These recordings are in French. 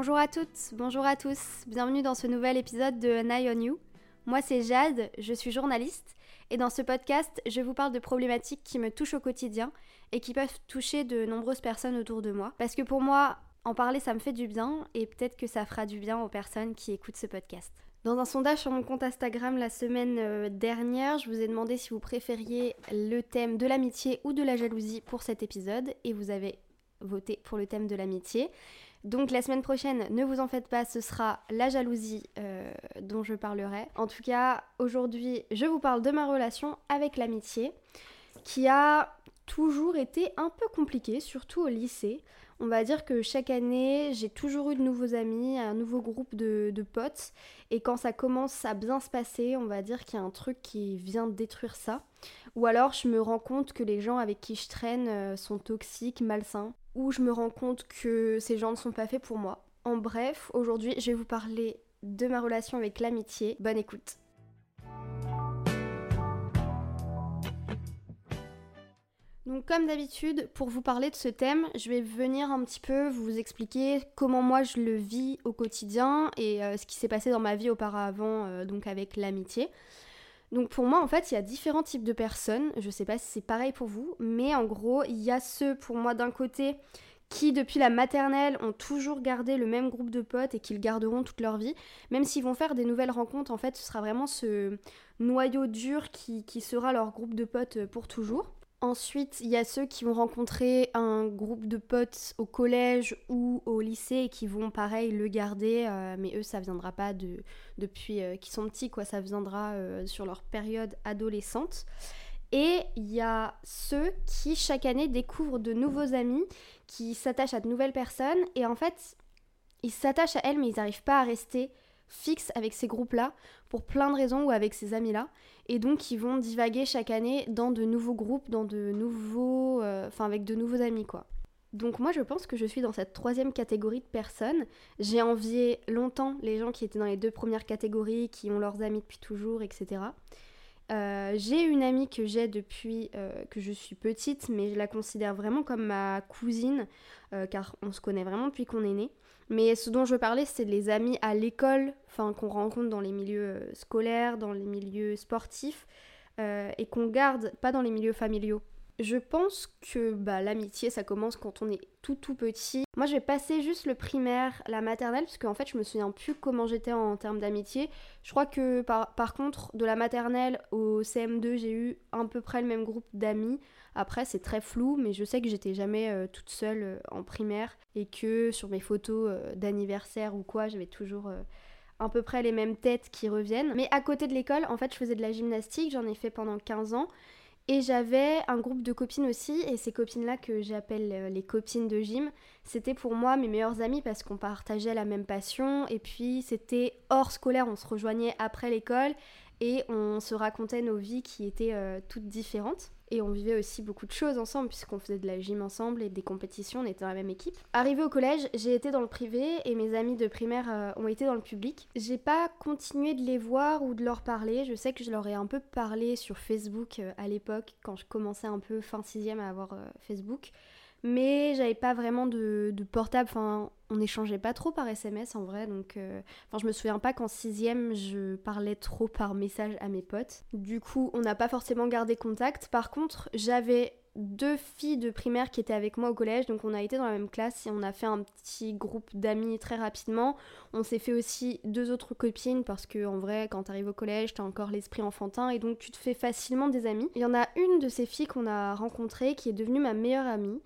Bonjour à toutes, bonjour à tous, bienvenue dans ce nouvel épisode de An Eye on You. Moi c'est Jade, je suis journaliste et dans ce podcast je vous parle de problématiques qui me touchent au quotidien et qui peuvent toucher de nombreuses personnes autour de moi. Parce que pour moi, en parler ça me fait du bien et peut-être que ça fera du bien aux personnes qui écoutent ce podcast. Dans un sondage sur mon compte Instagram la semaine euh, dernière, je vous ai demandé si vous préfériez le thème de l'amitié ou de la jalousie pour cet épisode et vous avez voté pour le thème de l'amitié. Donc la semaine prochaine, ne vous en faites pas, ce sera la jalousie euh, dont je parlerai. En tout cas, aujourd'hui, je vous parle de ma relation avec l'amitié, qui a toujours été un peu compliquée, surtout au lycée. On va dire que chaque année, j'ai toujours eu de nouveaux amis, un nouveau groupe de, potes. Et quand ça commence à bien se passer, on va dire qu'il y a un truc qui vient détruire ça. Ou alors je me rends compte que les gens avec qui je traîne euh, sont toxiques, malsains où je me rends compte que ces gens ne sont pas faits pour moi. En bref, aujourd'hui, je vais vous parler de ma relation avec l'amitié. Bonne écoute. Donc comme d'habitude, pour vous parler de ce thème, je vais venir un petit peu vous expliquer comment moi je le vis au quotidien et euh, ce qui s'est passé dans ma vie auparavant, euh, donc avec l'amitié. Donc pour moi, en fait, il y a différents types de personnes. Je sais pas si c'est pareil pour vous, mais en gros, il y a ceux, pour moi, d'un côté, qui depuis la maternelle ont toujours gardé le même groupe de potes et qu'ils garderont toute leur vie. Même s'ils vont faire des nouvelles rencontres, en fait, ce sera vraiment ce noyau dur qui, qui sera leur groupe de potes pour toujours. Ensuite, il y a ceux qui vont rencontrer un groupe de potes au collège ou au lycée et qui vont pareil le garder, euh, mais eux ça viendra pas de, depuis euh, qu'ils sont petits, quoi, ça viendra euh, sur leur période adolescente. Et il y a ceux qui chaque année découvrent de nouveaux amis, qui s'attachent à de nouvelles personnes. Et en fait ils s'attachent à elles mais ils n'arrivent pas à rester fixe avec ces groupes-là pour plein de raisons ou avec ces amis-là. Et donc ils vont divaguer chaque année dans de nouveaux groupes, dans de nouveaux... Euh, enfin avec de nouveaux amis quoi. Donc moi je pense que je suis dans cette troisième catégorie de personnes. J'ai envié longtemps les gens qui étaient dans les deux premières catégories, qui ont leurs amis depuis toujours, etc. Euh, j'ai une amie que j'ai depuis euh, que je suis petite, mais je la considère vraiment comme ma cousine, car on se connaît vraiment depuis qu'on est né. Mais ce dont je parler, c'est les amis à l'école, enfin qu'on rencontre dans les milieux euh, scolaires, dans les milieux sportifs, euh, et qu'on garde pas dans les milieux familiaux. Je pense que bah, l'amitié, ça commence quand on est tout tout petit. Moi, je vais passer juste le primaire, la maternelle, parce qu'en fait, je me souviens plus comment j'étais en, termes d'amitié. Je crois que par, par, contre, de la maternelle au CM2, j'ai eu à peu près le même groupe d'amis. Après, c'est très flou, mais je sais que j'étais jamais euh, toute seule euh, en primaire et que sur mes photos euh, d'anniversaire ou quoi, j'avais toujours à peu près les mêmes têtes qui reviennent. Mais à côté de l'école, en fait, je faisais de la gymnastique, j'en ai fait pendant 15 ans. Et j'avais un groupe de copines aussi, et ces copines-là que j'appelle les copines de gym, c'était pour moi mes meilleures amies parce qu'on partageait la même passion, et puis c'était hors scolaire, on se rejoignait après l'école, et on se racontait nos vies qui étaient toutes différentes. Et on vivait aussi beaucoup de choses ensemble, puisqu'on faisait de la gym ensemble et des compétitions, on était dans la même équipe. Arrivé au collège, j'ai été dans le privé et mes amis de primaire euh, ont été dans le public. J'ai pas continué de les voir ou de leur parler. Je sais que je leur ai un peu parlé sur Facebook euh, à l'époque, quand je commençais un peu fin 6 à avoir euh, Facebook mais j'avais pas vraiment de, portable. Enfin, on n'échangeait pas trop par SMS en vrai, donc euh, enfin, je me souviens pas qu'en sixième je parlais trop par message à mes potes. Du coup, on n'a pas forcément gardé contact. Par contre, j'avais deux filles de primaire qui étaient avec moi au collège, donc on a été dans la même classe et on a fait un petit groupe d'amis très rapidement. On s'est fait aussi deux autres copines parce que en vrai, quand t'arrives au collège, t'as encore l'esprit enfantin et donc tu te fais facilement des amis. Il y en a une de ces filles qu'on a rencontrées qui est devenue ma meilleure amie.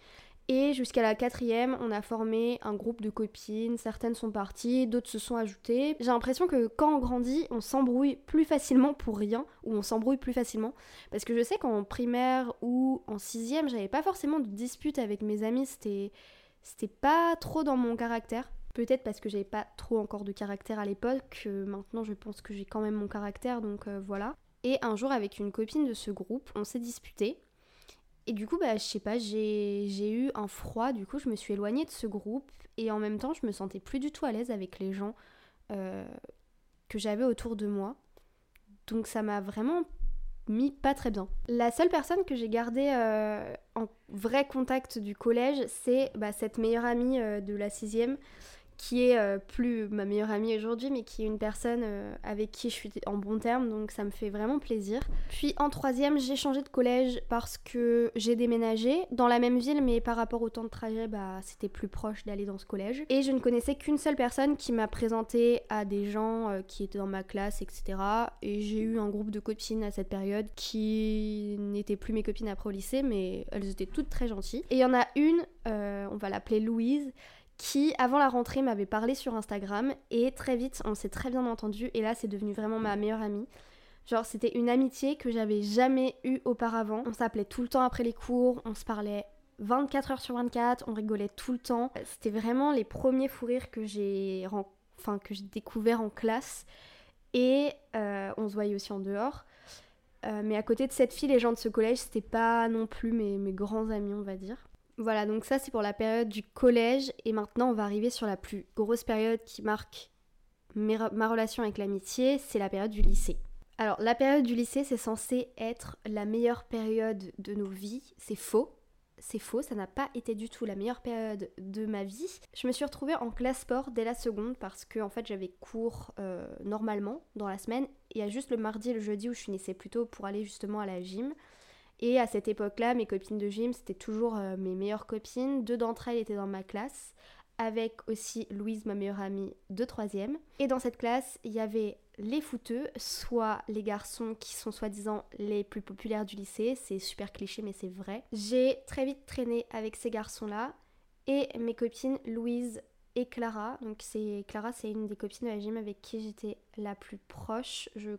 Et jusqu'à la quatrième, on a formé un groupe de copines, certaines sont parties, d'autres se sont ajoutées. J'ai l'impression que quand on grandit, on s'embrouille plus facilement pour rien, ou on s'embrouille plus facilement. Parce que je sais qu'en primaire ou en sixième, j'avais pas forcément de dispute avec mes amis, c'était, c'était pas trop dans mon caractère. Peut-être parce que j'avais pas trop encore de caractère à l'époque, maintenant je pense que j'ai quand même mon caractère, donc euh, voilà. Et un jour, avec une copine de ce groupe, on s'est disputé. Et du coup, bah, je sais pas, j'ai eu un froid, du coup, je me suis éloignée de ce groupe et en même temps, je me sentais plus du tout à l'aise avec les gens euh, que j'avais autour de moi. Donc ça m'a vraiment mis pas très bien. La seule personne que j'ai gardée euh, en vrai contact du collège, c'est bah, cette meilleure amie euh, de la sixième qui est euh, plus ma meilleure amie aujourd'hui, mais qui est une personne euh, avec qui je suis en bon terme, donc ça me fait vraiment plaisir. Puis en troisième, j'ai changé de collège parce que j'ai déménagé dans la même ville, mais par rapport au temps de trajet, bah, c'était plus proche d'aller dans ce collège. Et je ne connaissais qu'une seule personne qui m'a présenté à des gens euh, qui étaient dans ma classe, etc. Et j'ai eu un groupe de copines à cette période qui n'étaient plus mes copines après au lycée, mais elles étaient toutes très gentilles. Et il y en a une, on va l'appeler Louise, qui, avant la rentrée, m'avait parlé sur Instagram et très vite, on s'est très bien entendu et là, c'est devenu vraiment ma meilleure amie. Genre, c'était une amitié que j'avais jamais eue auparavant. On s'appelait tout le temps après les cours, on se parlait 24 heures sur 24, on rigolait tout le temps. C'était vraiment les premiers fous rires que j'ai enfin, que j'ai en classe et euh, on se voyait aussi en dehors. Euh, mais à côté de cette fille, les gens de ce collège, c'était pas non plus mes, mes grands amis, on va dire. Voilà, donc ça c'est pour la période du collège et maintenant on va arriver sur la plus grosse période qui marque ma relation avec l'amitié, c'est la période du lycée. Alors la période du lycée c'est censé être la meilleure période de nos vies, c'est faux. C'est faux, ça n'a pas été du tout la meilleure période de ma vie. Je me suis retrouvée en classe sport dès la seconde parce que en fait j'avais cours euh, normalement dans la semaine. Il y a juste le mardi et le jeudi où je finissais plutôt pour aller justement à la gym. Et à cette époque-là, mes copines de gym, c'était toujours euh, mes meilleures copines. Deux d'entre elles étaient dans ma classe, avec aussi Louise, ma meilleure amie de troisième. Et dans cette classe, il y avait les footeux, soit les garçons qui sont soi-disant les plus populaires du lycée. C'est super cliché, mais c'est vrai. J'ai très vite traîné avec ces garçons-là. Et mes copines Louise et Clara. Donc c'est Clara, c'est une des copines de la gym avec qui j'étais la plus proche, je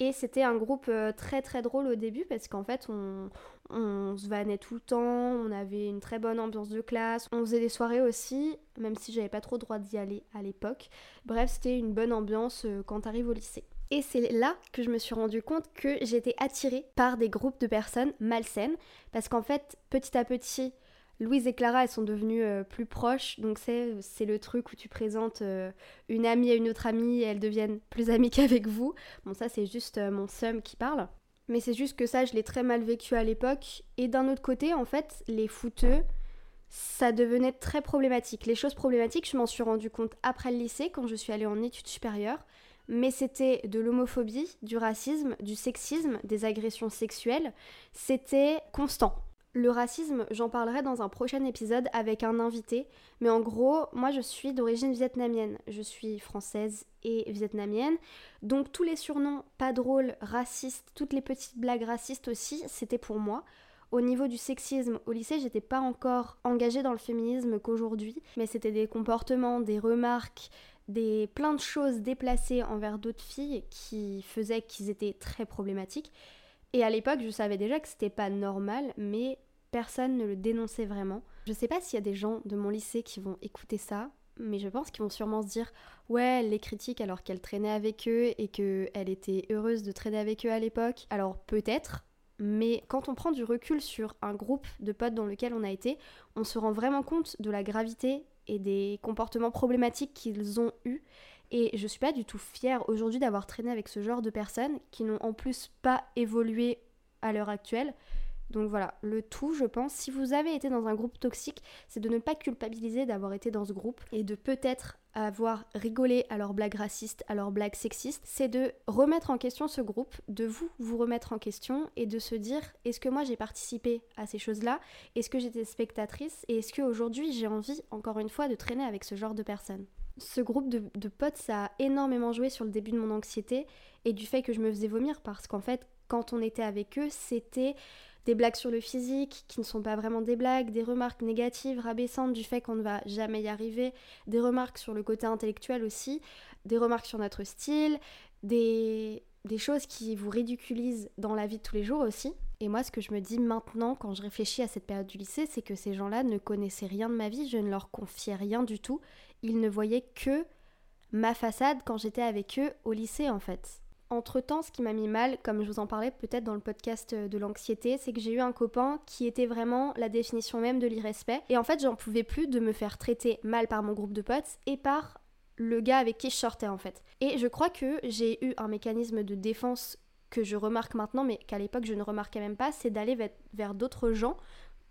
Et c'était un groupe euh, très très drôle au début parce qu'en fait on, on se vannait tout le temps, on avait une très bonne ambiance de classe, on faisait des soirées aussi, même si j'avais pas trop droit d'y aller à l'époque. Bref, c'était une bonne ambiance euh, quand t'arrives au lycée. Et c'est là que je me suis rendu compte que j'étais attirée par des groupes de personnes malsaines parce qu'en fait, petit à petit, Louise et Clara, elles sont devenues euh, plus proches. Donc c'est, le truc où tu présentes euh, une amie à une autre amie et elles deviennent plus amies qu'avec vous. Bon ça c'est juste euh, mon seum qui parle. Mais c'est juste que ça je l'ai très mal vécu à l'époque. Et d'un autre côté en fait les fouteux, ça devenait très problématique. Les choses problématiques je m'en suis rendu compte après le lycée quand je suis allée en études supérieures. Mais c'était de l'homophobie, du racisme, du sexisme, des agressions sexuelles. C'était constant. Le racisme, j'en parlerai dans un prochain épisode avec un invité, mais en gros, moi je suis d'origine vietnamienne. Je suis française et vietnamienne, donc tous les surnoms pas drôles, racistes, toutes les petites blagues racistes aussi, c'était pour moi. Au niveau du sexisme, au lycée, j'étais pas encore engagée dans le féminisme qu'aujourd'hui, mais c'était des comportements, des remarques, des plein de choses déplacées envers d'autres filles qui faisaient qu'ils étaient très problématiques. Et à l'époque, je savais déjà que c'était pas normal, mais personne ne le dénonçait vraiment. Je sais pas s'il y a des gens de mon lycée qui vont écouter ça, mais je pense qu'ils vont sûrement se dire ouais, elle les critique alors qu'elle traînait avec eux et qu'elle était heureuse de traîner avec eux à l'époque. Alors peut-être, mais quand on prend du recul sur un groupe de potes dans lequel on a été, on se rend vraiment compte de la gravité et des comportements problématiques qu'ils ont eus et je suis pas du tout fière aujourd'hui d'avoir traîné avec ce genre de personnes qui n'ont en plus pas évolué à l'heure actuelle. Donc voilà, le tout, je pense, si vous avez été dans un groupe toxique, c'est de ne pas culpabiliser d'avoir été dans ce groupe et de peut-être avoir rigolé à leurs blagues racistes, à leurs blagues sexistes, c'est de remettre en question ce groupe, de vous vous remettre en question et de se dire est-ce que moi j'ai participé à ces choses-là? Est-ce que j'étais spectatrice? Et est-ce qu'aujourd'hui j'ai envie, encore une fois, de traîner avec ce genre de personnes? Ce groupe de, potes, ça a énormément joué sur le début de mon anxiété et du fait que je me faisais vomir parce qu'en fait, quand on était avec eux, c'était des blagues sur le physique qui ne sont pas vraiment des blagues, des remarques négatives, rabaissantes du fait qu'on ne va jamais y arriver, des remarques sur le côté intellectuel aussi, des remarques sur notre style, des, des choses qui vous ridiculisent dans la vie de tous les jours aussi. Et moi, ce que je me dis maintenant, quand je réfléchis à cette période du lycée, c'est que ces gens-là ne connaissaient rien de ma vie, je ne leur confiais rien du tout. Ils ne voyaient que ma façade quand j'étais avec eux au lycée, en fait. Entre-temps, ce qui m'a mis mal, comme je vous en parlais peut-être dans le podcast de l'anxiété, c'est que j'ai eu un copain qui était vraiment la définition même de l'irrespect. Et en fait, j'en pouvais plus de me faire traiter mal par mon groupe de potes et par le gars avec qui je sortais en fait. Et je crois que j'ai eu un mécanisme de défense que je remarque maintenant, mais qu'à l'époque je ne remarquais même pas, c'est d'aller vers, d'autres gens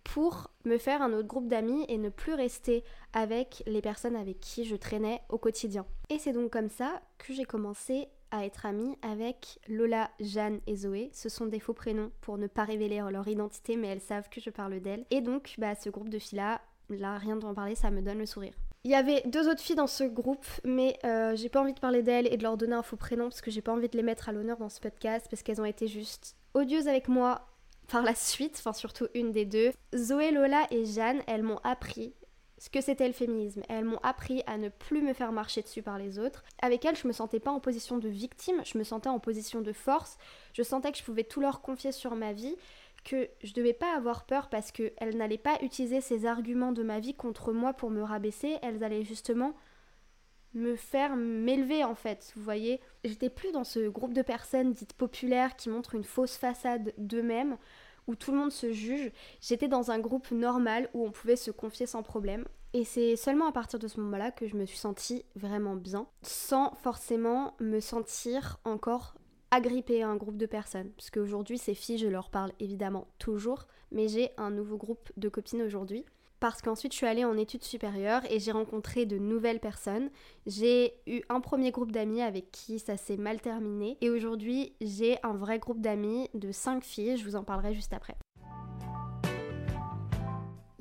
pour me faire un autre groupe d'amis et ne plus rester avec les personnes avec qui je traînais au quotidien. Et c'est donc comme ça que j'ai commencé à être amie avec Lola, Jeanne et Zoé. Ce sont des faux prénoms pour ne pas révéler leur identité, mais elles savent que je parle d'elles. Et donc, bah, ce groupe de filles-là, là, rien d'en parler, ça me donne le sourire. Il y avait deux autres filles dans ce groupe, mais euh, j'ai pas envie de parler d'elles et de leur donner un faux prénom parce que j'ai pas envie de les mettre à l'honneur dans ce podcast parce qu'elles ont été juste odieuses avec moi par la suite, enfin surtout une des deux. Zoé, Lola et Jeanne, elles m'ont appris ce que c'était le féminisme. Elles m'ont appris à ne plus me faire marcher dessus par les autres. Avec elles, je me sentais pas en position de victime, je me sentais en position de force. Je sentais que je pouvais tout leur confier sur ma vie que je devais pas avoir peur parce qu'elles n'allaient pas utiliser ces arguments de ma vie contre moi pour me rabaisser, elles allaient justement me faire m'élever en fait, vous voyez. J'étais plus dans ce groupe de personnes dites populaires qui montrent une fausse façade d'eux-mêmes, où tout le monde se juge. J'étais dans un groupe normal où on pouvait se confier sans problème. Et c'est seulement à partir de ce moment-là que je me suis sentie vraiment bien, sans forcément me sentir encore agripper un groupe de personnes. Parce qu'aujourd'hui, ces filles, je leur parle évidemment toujours, mais j'ai un nouveau groupe de copines aujourd'hui. Parce qu'ensuite, je suis allée en études supérieures et j'ai rencontré de nouvelles personnes. J'ai eu un premier groupe d'amis avec qui ça s'est mal terminé. Et aujourd'hui, j'ai un vrai groupe d'amis de 5 filles. Je vous en parlerai juste après.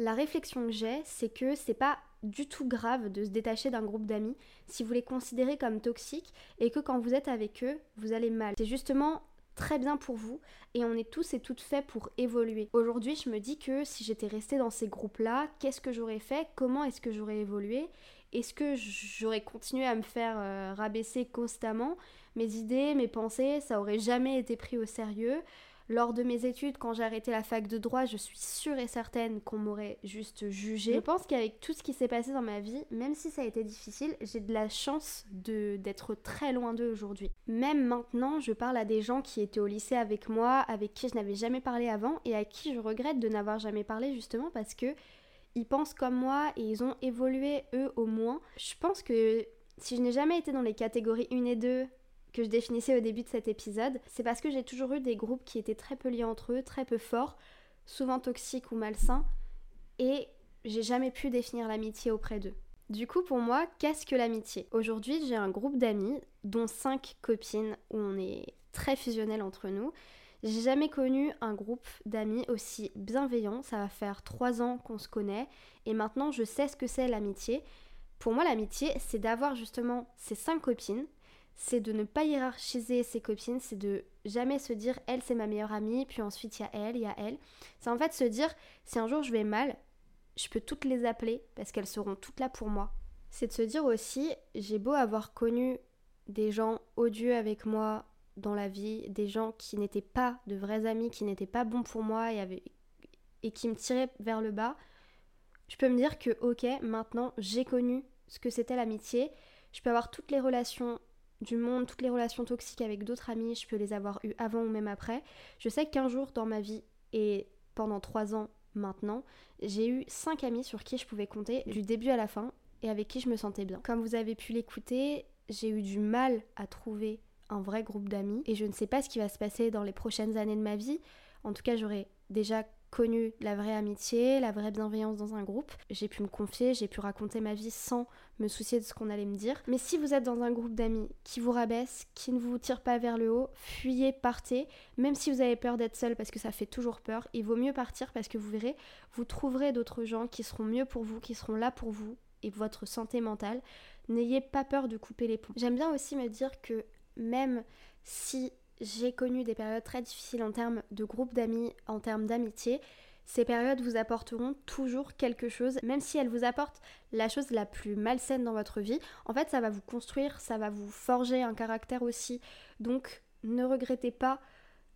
La réflexion que j'ai, c'est que c'est pas du tout grave de se détacher d'un groupe d'amis si vous les considérez comme toxiques et que quand vous êtes avec eux, vous allez mal. C'est justement très bien pour vous et on est tous et toutes faits pour évoluer. Aujourd'hui, je me dis que si j'étais restée dans ces groupes-là, qu'est-ce que j'aurais fait? Comment est-ce que j'aurais évolué? Est-ce que j'aurais continué à me faire euh, rabaisser constamment? Mes idées, mes pensées, ça aurait jamais été pris au sérieux lors de mes études, quand j'ai arrêté la fac de droit, je suis sûre et certaine qu'on m'aurait juste jugé. Je pense qu'avec tout ce qui s'est passé dans ma vie, même si ça a été difficile, j'ai de la chance d'être très loin d'eux aujourd'hui. Même maintenant, je parle à des gens qui étaient au lycée avec moi, avec qui je n'avais jamais parlé avant et à qui je regrette de n'avoir jamais parlé justement parce que ils pensent comme moi et ils ont évolué eux au moins. Je pense que si je n'ai jamais été dans les catégories 1 et 2 que je définissais au début de cet épisode, c'est parce que j'ai toujours eu des groupes qui étaient très peu liés entre eux, très peu forts, souvent toxiques ou malsains, et j'ai jamais pu définir l'amitié auprès d'eux. Du coup, pour moi, qu'est-ce que l'amitié? Aujourd'hui, j'ai un groupe d'amis, dont cinq copines, où on est très fusionnel entre nous. J'ai jamais connu un groupe d'amis aussi bienveillant. Ça va faire trois ans qu'on se connaît, et maintenant je sais ce que c'est l'amitié. Pour moi, l'amitié, c'est d'avoir justement ces cinq copines c'est de ne pas hiérarchiser ses copines, c'est de jamais se dire elle c'est ma meilleure amie, puis ensuite il y a elle, il y a elle. C'est en fait se dire si un jour je vais mal, je peux toutes les appeler parce qu'elles seront toutes là pour moi. C'est de se dire aussi j'ai beau avoir connu des gens odieux avec moi dans la vie, des gens qui n'étaient pas de vrais amis, qui n'étaient pas bons pour moi et, et qui me tiraient vers le bas, je peux me dire que ok, maintenant j'ai connu ce que c'était l'amitié, je peux avoir toutes les relations du monde, toutes les relations toxiques avec d'autres amis, je peux les avoir eues avant ou même après. Je sais qu'un jour dans ma vie et pendant trois ans maintenant, j'ai eu cinq amis sur qui je pouvais compter du début à la fin et avec qui je me sentais bien. Comme vous avez pu l'écouter, j'ai eu du mal à trouver un vrai groupe d'amis et je ne sais pas ce qui va se passer dans les prochaines années de ma vie. En tout cas, j'aurais déjà connu la vraie amitié, la vraie bienveillance dans un groupe. J'ai pu me confier, j'ai pu raconter ma vie sans me soucier de ce qu'on allait me dire. Mais si vous êtes dans un groupe d'amis qui vous rabaisse, qui ne vous tire pas vers le haut, fuyez, partez. Même si vous avez peur d'être seul parce que ça fait toujours peur, il vaut mieux partir parce que vous verrez, vous trouverez d'autres gens qui seront mieux pour vous, qui seront là pour vous et votre santé mentale. N'ayez pas peur de couper les ponts. J'aime bien aussi me dire que même si j'ai connu des périodes très difficiles en termes de groupe d'amis, en termes d'amitié. Ces périodes vous apporteront toujours quelque chose, même si elles vous apportent la chose la plus malsaine dans votre vie. En fait, ça va vous construire, ça va vous forger un caractère aussi. Donc, ne regrettez pas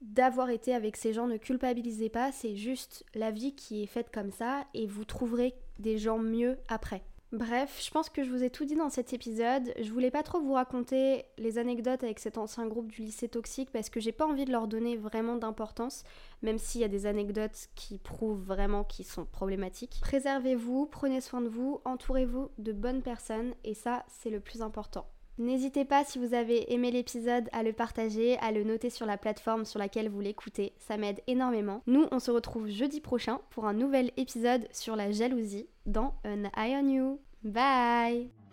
d'avoir été avec ces gens, ne culpabilisez pas, c'est juste la vie qui est faite comme ça et vous trouverez des gens mieux après. Bref, je pense que je vous ai tout dit dans cet épisode. Je voulais pas trop vous raconter les anecdotes avec cet ancien groupe du lycée toxique parce que j'ai pas envie de leur donner vraiment d'importance, même s'il y a des anecdotes qui prouvent vraiment qu'ils sont problématiques. Préservez-vous, prenez soin de vous, entourez-vous de bonnes personnes et ça, c'est le plus important. N'hésitez pas si vous avez aimé l'épisode à le partager, à le noter sur la plateforme sur laquelle vous l'écoutez, ça m'aide énormément. Nous, on se retrouve jeudi prochain pour un nouvel épisode sur la jalousie dans An Eye on You. Bye